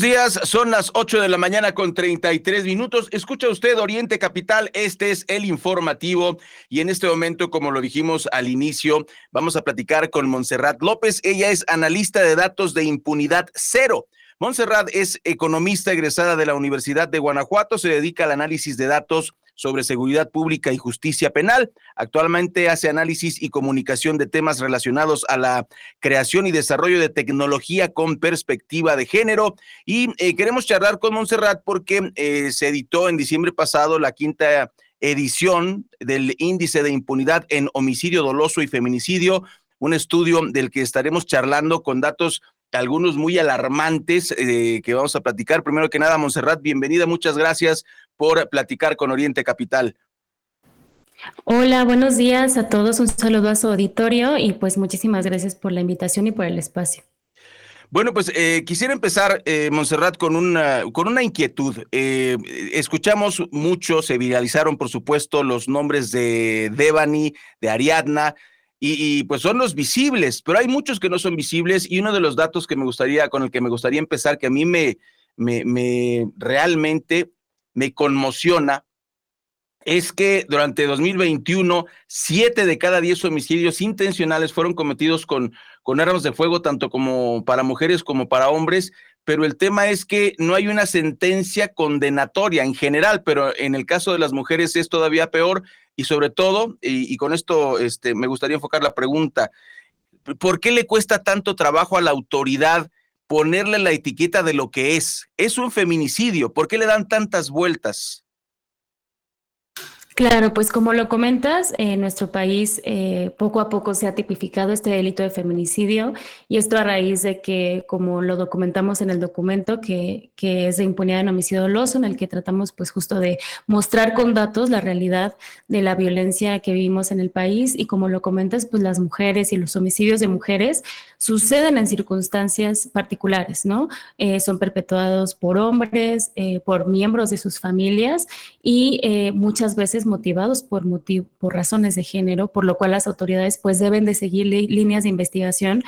Días, son las 8 de la mañana con 33 minutos. Escucha usted Oriente Capital, este es el informativo y en este momento, como lo dijimos al inicio, vamos a platicar con Montserrat López. Ella es analista de datos de impunidad cero. Montserrat es economista egresada de la Universidad de Guanajuato, se dedica al análisis de datos sobre seguridad pública y justicia penal. Actualmente hace análisis y comunicación de temas relacionados a la creación y desarrollo de tecnología con perspectiva de género. Y eh, queremos charlar con Montserrat porque eh, se editó en diciembre pasado la quinta edición del índice de impunidad en homicidio doloso y feminicidio, un estudio del que estaremos charlando con datos algunos muy alarmantes eh, que vamos a platicar. Primero que nada, Montserrat, bienvenida, muchas gracias por platicar con Oriente Capital. Hola, buenos días a todos, un saludo a su auditorio y pues muchísimas gracias por la invitación y por el espacio. Bueno, pues eh, quisiera empezar, eh, Montserrat, con una, con una inquietud. Eh, escuchamos mucho, se viralizaron, por supuesto, los nombres de Devani, de Ariadna, y, pues son los visibles, pero hay muchos que no son visibles y uno de los datos que me gustaría, con el que me gustaría empezar, que a mí me, me, me realmente me conmociona, es que durante 2021, siete de cada diez homicidios intencionales fueron cometidos con, con armas de fuego, tanto como para mujeres como para hombres, pero el tema es que no hay una sentencia condenatoria en general, pero en el caso de las mujeres es todavía peor y sobre todo, y, con esto este, me gustaría enfocar la pregunta, ¿por qué le cuesta tanto trabajo a la autoridad ponerle la etiqueta de lo que es? Es un feminicidio, ¿por qué le dan tantas vueltas? Claro, pues como lo comentas, en nuestro país eh, poco a poco se ha tipificado este delito de feminicidio y esto a raíz de que, como lo documentamos en el documento, que, que es de impunidad en homicidio doloso, en el que tratamos pues justo de mostrar con datos la realidad de la violencia que vivimos en el país y como lo comentas, pues las mujeres y los homicidios de mujeres suceden en circunstancias particulares, ¿no? Eh, son perpetuados por hombres, eh, por miembros de sus familias y muchas veces motivados por, por razones de género, por lo cual las autoridades pues deben de seguir líneas de investigación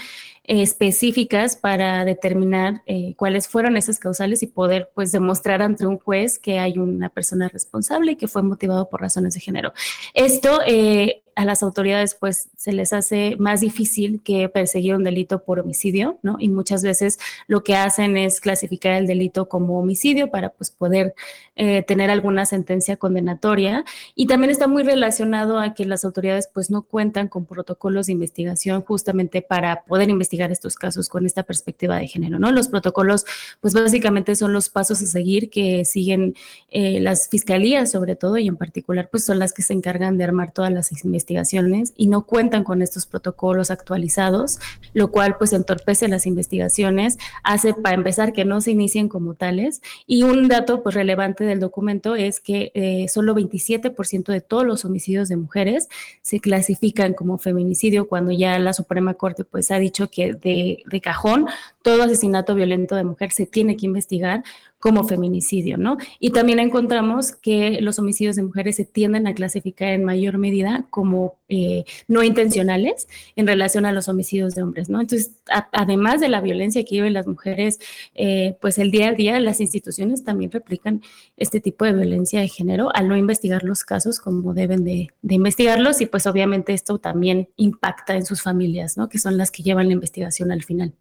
específicas para determinar eh, cuáles fueron esas causales y poder pues demostrar ante un juez que hay una persona responsable y que fue motivado por razones de género. Esto eh, a las autoridades pues se les hace más difícil que perseguir un delito por homicidio, ¿no? Y muchas veces lo que hacen es clasificar el delito como homicidio para pues poder eh, tener alguna sentencia condenatoria. Y también está muy relacionado a que las autoridades pues no cuentan con protocolos de investigación justamente para poder investigar estos casos con esta perspectiva de género, ¿no? Los protocolos pues básicamente son los pasos a seguir que siguen eh, las fiscalías sobre todo y en particular pues son las que se encargan de armar todas las investigaciones y no cuentan con estos protocolos actualizados, lo cual pues entorpece las investigaciones, hace para empezar que no se inicien como tales. Y un dato pues relevante del documento es que eh, solo 27% de todos los homicidios de mujeres se clasifican como feminicidio cuando ya la Suprema Corte pues ha dicho que de, de cajón todo asesinato violento de mujer se tiene que investigar como feminicidio, ¿no? Y también encontramos que los homicidios de mujeres se tienden a clasificar en mayor medida como eh, no intencionales en relación a los homicidios de hombres, ¿no? Entonces, además de la violencia que viven las mujeres, eh, pues el día a día las instituciones también replican este tipo de violencia de género al no investigar los casos como deben de, de investigarlos y pues obviamente esto también impacta en sus familias, ¿no? Que son las que llevan la investigación al final.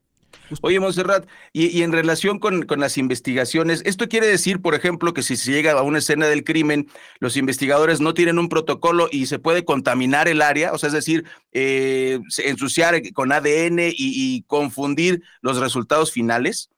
Oye, Monserrat, y, en relación con, las investigaciones, ¿esto quiere decir, por ejemplo, que si se llega a una escena del crimen, los investigadores no tienen un protocolo y se puede contaminar el área? O sea, es decir, eh, ensuciar con ADN y, confundir los resultados finales.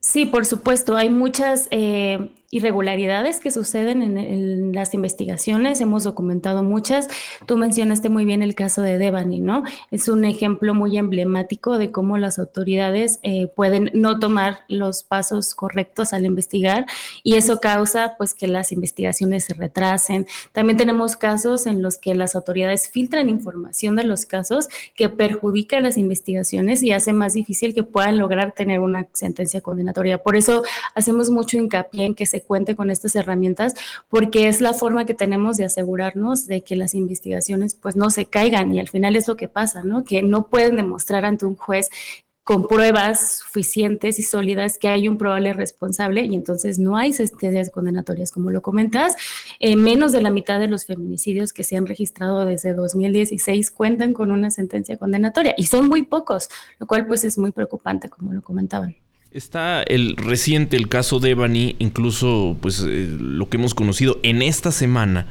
Sí, por supuesto, hay muchas... Eh, irregularidades que suceden en, las investigaciones, hemos documentado muchas. Tú mencionaste muy bien el caso de Devani, ¿no? Es un ejemplo muy emblemático de cómo las autoridades eh, pueden no tomar los pasos correctos al investigar y eso causa pues que las investigaciones se retrasen. También tenemos casos en los que las autoridades filtran información de los casos que perjudica las investigaciones y hace más difícil que puedan lograr tener una sentencia condenatoria. Por eso hacemos mucho hincapié en que se cuente con estas herramientas porque es la forma que tenemos de asegurarnos de que las investigaciones pues no se caigan y al final es lo que pasa, ¿no? Que no pueden demostrar ante un juez con pruebas suficientes y sólidas que hay un probable responsable y entonces no hay sentencias condenatorias, como lo comentas. Eh, menos de la mitad de los feminicidios que se han registrado desde 2016 cuentan con una sentencia condenatoria y son muy pocos, lo cual pues es muy preocupante, como lo comentaban. Está el reciente, el caso de Ebony, incluso pues eh, lo que hemos conocido en esta semana,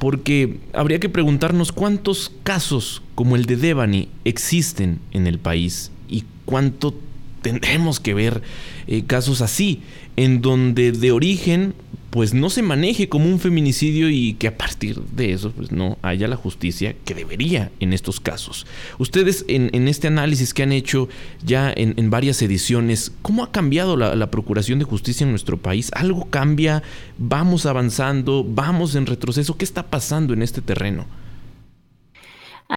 porque habría que preguntarnos cuántos casos como el de Devani existen en el país y cuánto tendremos que ver eh, casos así, en donde de origen pues no se maneje como un feminicidio y que a partir de eso pues no haya la justicia que debería en estos casos. Ustedes en, este análisis que han hecho ya en, varias ediciones, ¿cómo ha cambiado la, la, Procuración de Justicia en nuestro país? ¿Algo cambia? ¿Vamos avanzando? ¿Vamos en retroceso? ¿Qué está pasando en este terreno?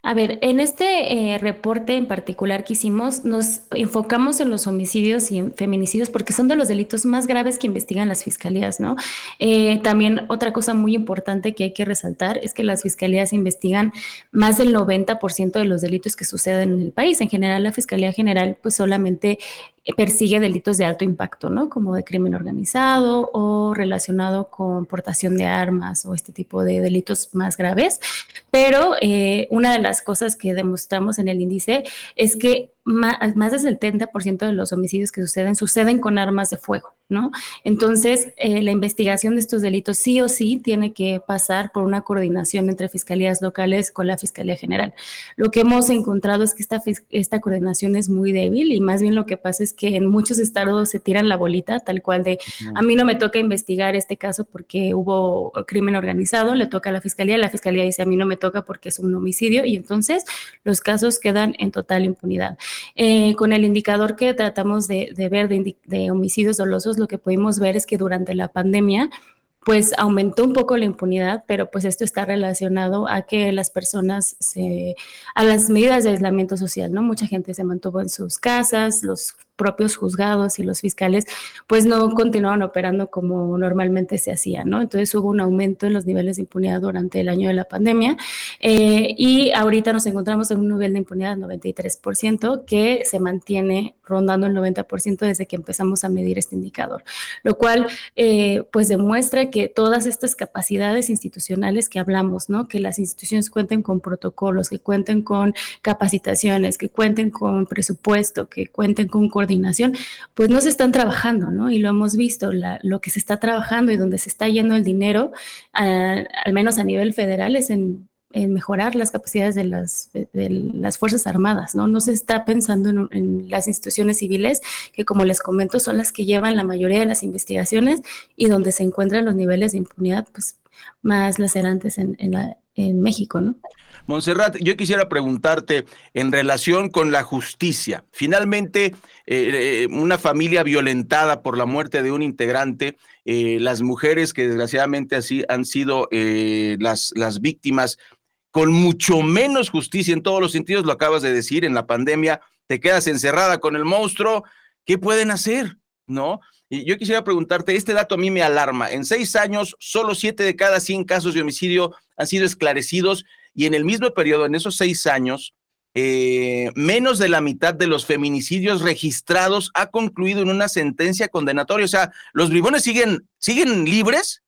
A ver, en este eh, reporte en particular que hicimos, nos enfocamos en los homicidios y en feminicidios porque son de los delitos más graves que investigan las fiscalías, ¿no? Eh, también otra cosa muy importante que hay que resaltar es que las fiscalías investigan más del 90% de los delitos que suceden en el país. En general, la Fiscalía General pues solamente persigue delitos de alto impacto, ¿no? Como de crimen organizado o relacionado con portación de armas o este tipo de delitos más graves. Pero eh, una de las cosas que demostramos en el índice es que más, del 70% de los homicidios que suceden suceden con armas de fuego, ¿no? Entonces, eh, la investigación de estos delitos sí o sí tiene que pasar por una coordinación entre fiscalías locales con la Fiscalía General. Lo que hemos encontrado es que esta, esta coordinación es muy débil y más bien lo que pasa es que en muchos estados se tiran la bolita, tal cual de, a mí no me toca investigar este caso porque hubo crimen organizado, le toca a la Fiscalía, la Fiscalía dice, a mí no me toca porque es un homicidio y entonces los casos quedan en total impunidad. Eh, con el indicador que tratamos de, ver de, homicidios dolosos, lo que pudimos ver es que durante la pandemia, pues aumentó un poco la impunidad, pero pues esto está relacionado a que las personas se, a las medidas de aislamiento social, ¿no? Mucha gente se mantuvo en sus casas, los propios juzgados y los fiscales, pues no continuaron operando como normalmente se hacía, ¿no? Entonces hubo un aumento en los niveles de impunidad durante el año de la pandemia eh, y ahorita nos encontramos en un nivel de impunidad del 93% que se mantiene rondando el 90% desde que empezamos a medir este indicador, lo cual eh, pues demuestra que todas estas capacidades institucionales que hablamos, ¿no? Que las instituciones cuenten con protocolos, que cuenten con capacitaciones, que cuenten con presupuesto, que cuenten con coordinación pues no se están trabajando, ¿no? Y lo hemos visto, lo que se está trabajando y donde se está yendo el dinero, al menos a nivel federal, es en, mejorar las capacidades de las, las Fuerzas Armadas, ¿no? No se está pensando en, en, las instituciones civiles, que como les comento, son las que llevan la mayoría de las investigaciones y donde se encuentran los niveles de impunidad, pues, más lacerantes en, en México, ¿no? Montserrat, yo quisiera preguntarte en relación con la justicia. Finalmente, eh, eh, una familia violentada por la muerte de un integrante, eh, las mujeres que desgraciadamente así han sido las, las víctimas con mucho menos justicia en todos los sentidos, lo acabas de decir, en la pandemia te quedas encerrada con el monstruo, ¿qué pueden hacer? ¿No? Y yo quisiera preguntarte, este dato a mí me alarma. En seis años, solo siete de cada cien casos de homicidio han sido esclarecidos y en el mismo periodo, en esos seis años, eh, menos de la mitad de los feminicidios registrados ha concluido en una sentencia condenatoria. O sea, ¿los bribones siguen, siguen libres?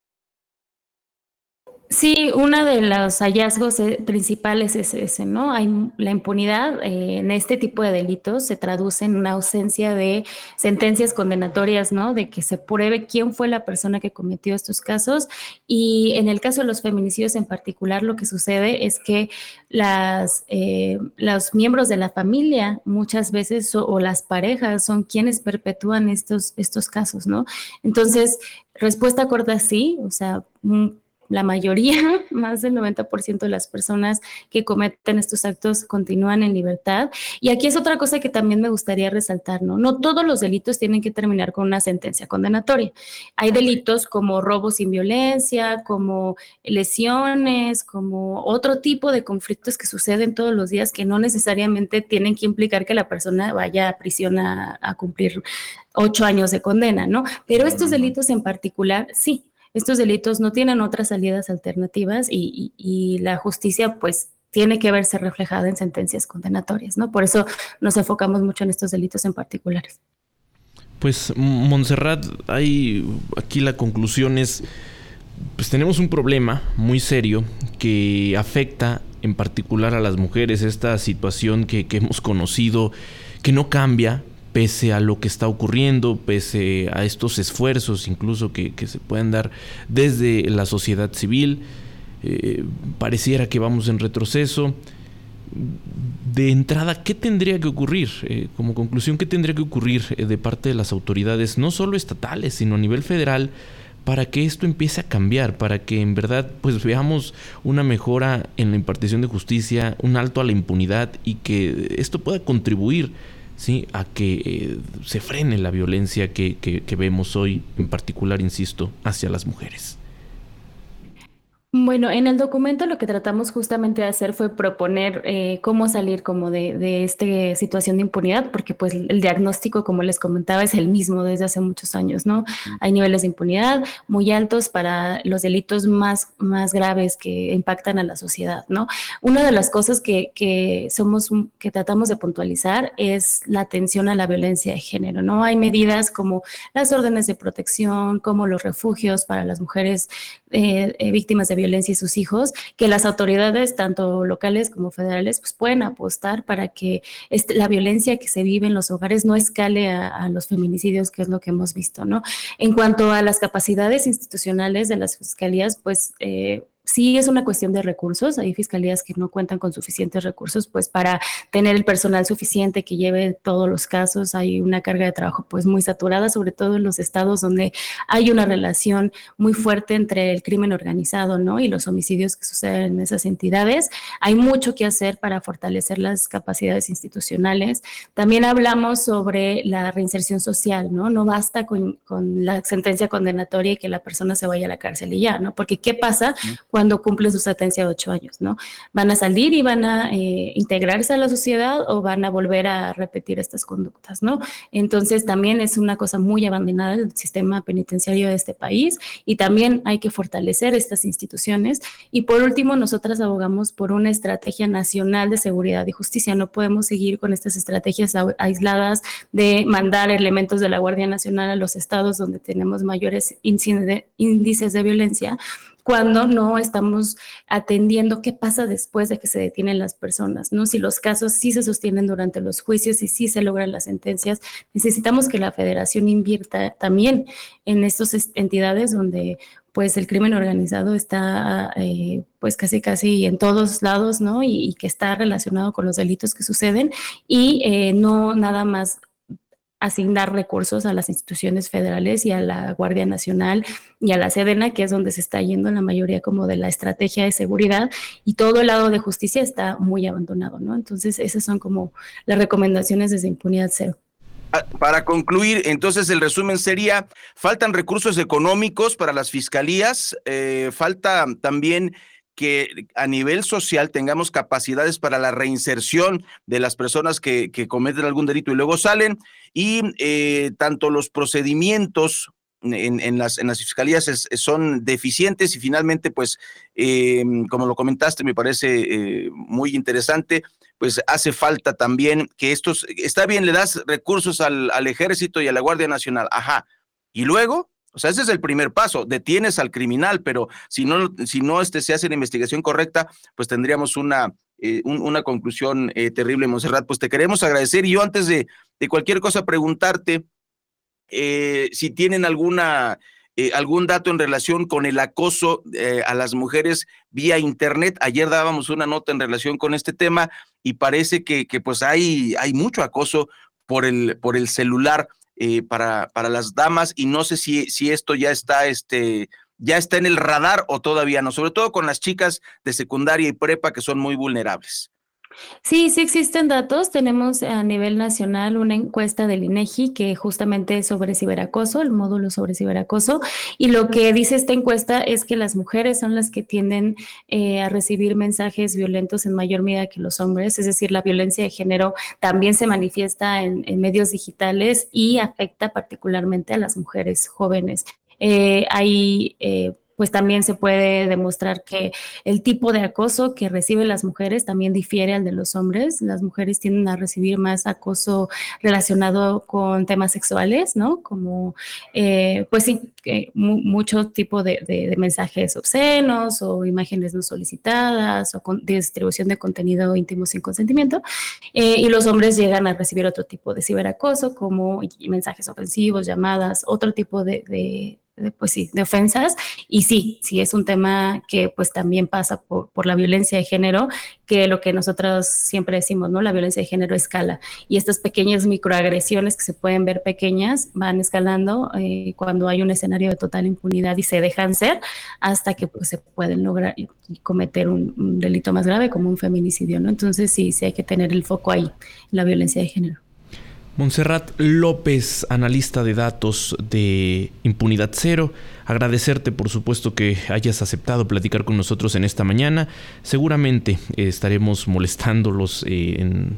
Sí, uno de los hallazgos eh, principales es ese, ¿no? Hay la impunidad eh, en este tipo de delitos se traduce en una ausencia de sentencias condenatorias, ¿no? De que se pruebe quién fue la persona que cometió estos casos. Y en el caso de los feminicidios en particular, lo que sucede es que las, eh, los miembros de la familia muchas veces o, las parejas son quienes perpetúan estos, estos casos, ¿no? Entonces, respuesta corta sí, o sea, la mayoría, más del 90% de las personas que cometen estos actos continúan en libertad. Y aquí es otra cosa que también me gustaría resaltar, ¿no? No todos los delitos tienen que terminar con una sentencia condenatoria. Hay delitos como robo sin violencia, como lesiones, como otro tipo de conflictos que suceden todos los días que no necesariamente tienen que implicar que la persona vaya a prisión a, a cumplir ocho años de condena, ¿no? Pero estos delitos en particular, sí, estos delitos no tienen otras salidas alternativas y, la justicia pues tiene que verse reflejada en sentencias condenatorias, ¿no? Por eso nos enfocamos mucho en estos delitos en particulares. Pues Montserrat, hay aquí la conclusión es, pues tenemos un problema muy serio que afecta en particular a las mujeres, esta situación que, que hemos conocido, que no cambia, pese a lo que está ocurriendo, pese a estos esfuerzos incluso que, se pueden dar desde la sociedad civil, eh, pareciera que vamos en retroceso. De entrada, ¿qué tendría que ocurrir? Eh, como conclusión, ¿qué tendría que ocurrir eh, de parte de las autoridades, no solo estatales, sino a nivel federal, para que esto empiece a cambiar, para que en verdad pues veamos una mejora en la impartición de justicia, un alto a la impunidad y que esto pueda contribuir ¿sí? a que eh, se frene la violencia que, que vemos hoy, en particular, insisto, hacia las mujeres. Bueno, en el documento lo que tratamos justamente de hacer fue proponer eh, cómo salir como de, de esta situación de impunidad, porque pues el diagnóstico, como les comentaba, es el mismo desde hace muchos años, ¿no? Hay niveles de impunidad muy altos para los delitos más, más graves que impactan a la sociedad, ¿no? Una de las cosas que, que somos, que tratamos de puntualizar es la atención a la violencia de género, ¿no? Hay medidas como las órdenes de protección, como los refugios para las mujeres eh, eh, víctimas de violencia y sus hijos, que las autoridades, tanto locales como federales, pues pueden apostar para que este, la violencia que se vive en los hogares no escale a, los feminicidios, que es lo que hemos visto, ¿no? En cuanto a las capacidades institucionales de las fiscalías, pues eh, sí es una cuestión de recursos. Hay fiscalías que no cuentan con suficientes recursos, pues para tener el personal suficiente que lleve todos los casos. Hay una carga de trabajo pues muy saturada, sobre todo en los estados donde hay una relación muy fuerte entre el crimen organizado, ¿no? Y los homicidios que suceden en esas entidades. Hay mucho que hacer para fortalecer las capacidades institucionales. También hablamos sobre la reinserción social, ¿no? No basta con, con la sentencia condenatoria y que la persona se vaya a la cárcel y ya, ¿no? Porque ¿qué pasa cuando cumplen su sentencia de ocho años, ¿no? Van a salir y van a eh, integrarse a la sociedad o van a volver a repetir estas conductas, ¿no? Entonces también es una cosa muy abandonada del sistema penitenciario de este país y también hay que fortalecer estas instituciones. Y por último, nosotras abogamos por una estrategia nacional de seguridad y justicia. No podemos seguir con estas estrategias aisladas de mandar elementos de la Guardia Nacional a los estados donde tenemos mayores índices de violencia cuando no estamos atendiendo qué pasa después de que se detienen las personas, ¿no? Si los casos sí se sostienen durante los juicios y sí se logran las sentencias, necesitamos que la federación invierta también en estas entidades donde pues el crimen organizado está eh, pues casi casi en todos lados, ¿no? Y, que está relacionado con los delitos que suceden y eh, no nada más asignar recursos a las instituciones federales y a la Guardia Nacional y a la Sedena, que es donde se está yendo la mayoría como de la estrategia de seguridad y todo el lado de justicia está muy abandonado, ¿no? Entonces, esas son como las recomendaciones desde Impunidad Cero. Ah, para concluir, entonces el resumen sería, faltan recursos económicos para las fiscalías, eh, falta también que a nivel social tengamos capacidades para la reinserción de las personas que, cometen algún delito y luego salen, y eh, tanto los procedimientos en, las, en las fiscalías son deficientes y finalmente, pues, em, como lo comentaste, me parece eh, muy interesante, pues hace falta también que estos, está bien, le das recursos al, al ejército y a la Guardia Nacional, ajá, y luego O sea, ese es el primer paso. Detienes al criminal, pero si no, si no este, se hace la investigación correcta, pues tendríamos una, eh, una conclusión eh, terrible, Monserrat. Pues te queremos agradecer y yo antes de, de cualquier cosa preguntarte eh, si tienen alguna eh, algún dato en relación con el acoso a las mujeres vía internet. Ayer dábamos una nota en relación con este tema y parece que, que pues hay, hay mucho acoso por el, por el celular eh, para, para las damas y no sé si, si esto ya está, este, ya está en el radar o todavía no, sobre todo con las chicas de secundaria y prepa que son muy vulnerables. Sí, sí existen datos. Tenemos a nivel nacional una encuesta del INEGI que justamente es sobre ciberacoso, el módulo sobre ciberacoso. Y lo que dice esta encuesta es que las mujeres son las que tienden eh, a recibir mensajes violentos en mayor medida que los hombres. Es decir, la violencia de género también se manifiesta en, en medios digitales y afecta particularmente a las mujeres jóvenes. Eh, hay eh, pues también se puede demostrar que el tipo de acoso que reciben las mujeres también difiere al de los hombres. Las mujeres tienden a recibir más acoso relacionado con temas sexuales, ¿no? Como, eh, pues sí, eh, mucho tipo de, de, de, mensajes obscenos o imágenes no solicitadas o con distribución de contenido íntimo sin consentimiento. Eh, y los hombres llegan a recibir otro tipo de ciberacoso como mensajes ofensivos, llamadas, otro tipo de, de pues sí, de ofensas. Y sí, sí es un tema que pues también pasa por, por, la violencia de género, que lo que nosotros siempre decimos, ¿no? La violencia de género escala. Y estas pequeñas microagresiones que se pueden ver pequeñas van escalando eh, cuando hay un escenario de total impunidad y se dejan ser hasta que pues, se pueden lograr cometer un, un delito más grave como un feminicidio, ¿no? Entonces sí, sí hay que tener el foco ahí, en la violencia de género. Montserrat López, analista de datos de Impunidad Cero, agradecerte por supuesto que hayas aceptado platicar con nosotros en esta mañana. Seguramente eh, estaremos molestándolos eh, en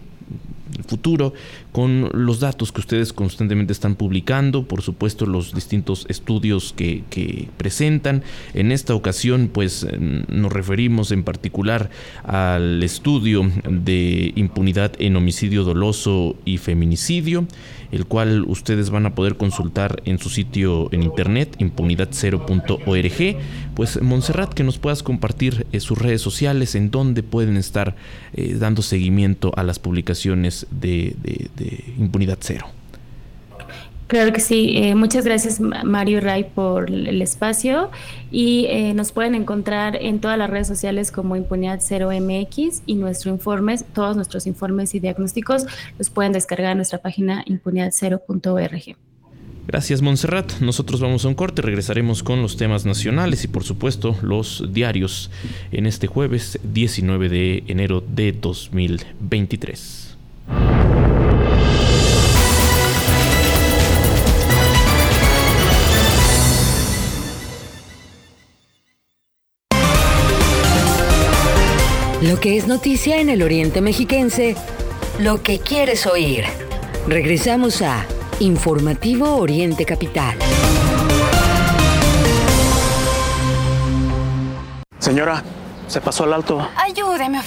el futuro con los datos que ustedes constantemente están publicando, por supuesto los distintos estudios que, que, presentan. En esta ocasión pues nos referimos en particular al estudio de impunidad en homicidio doloso y feminicidio, el cual ustedes van a poder consultar en su sitio en internet impunidad0.org. Pues Montserrat, que nos puedas compartir eh, sus redes sociales en donde pueden estar eh, dando seguimiento a las publicaciones de, de, de Impunidad Cero. Claro que sí. Eh, muchas gracias Mario Ray por el espacio y eh, nos pueden encontrar en todas las redes sociales como Impunidad Cero MX y nuestro informes, todos nuestros informes y diagnósticos los pueden descargar en nuestra página impunidadcero.org. Gracias Montserrat. Nosotros vamos a un corte, regresaremos con los temas nacionales y por supuesto los diarios en este jueves 19 de enero de 2023. Lo que es noticia en el Oriente Mexiquense, lo que quieres oír. Regresamos a Informativo Oriente Capital. Señora, ¿se pasó al alto? Ayúdeme,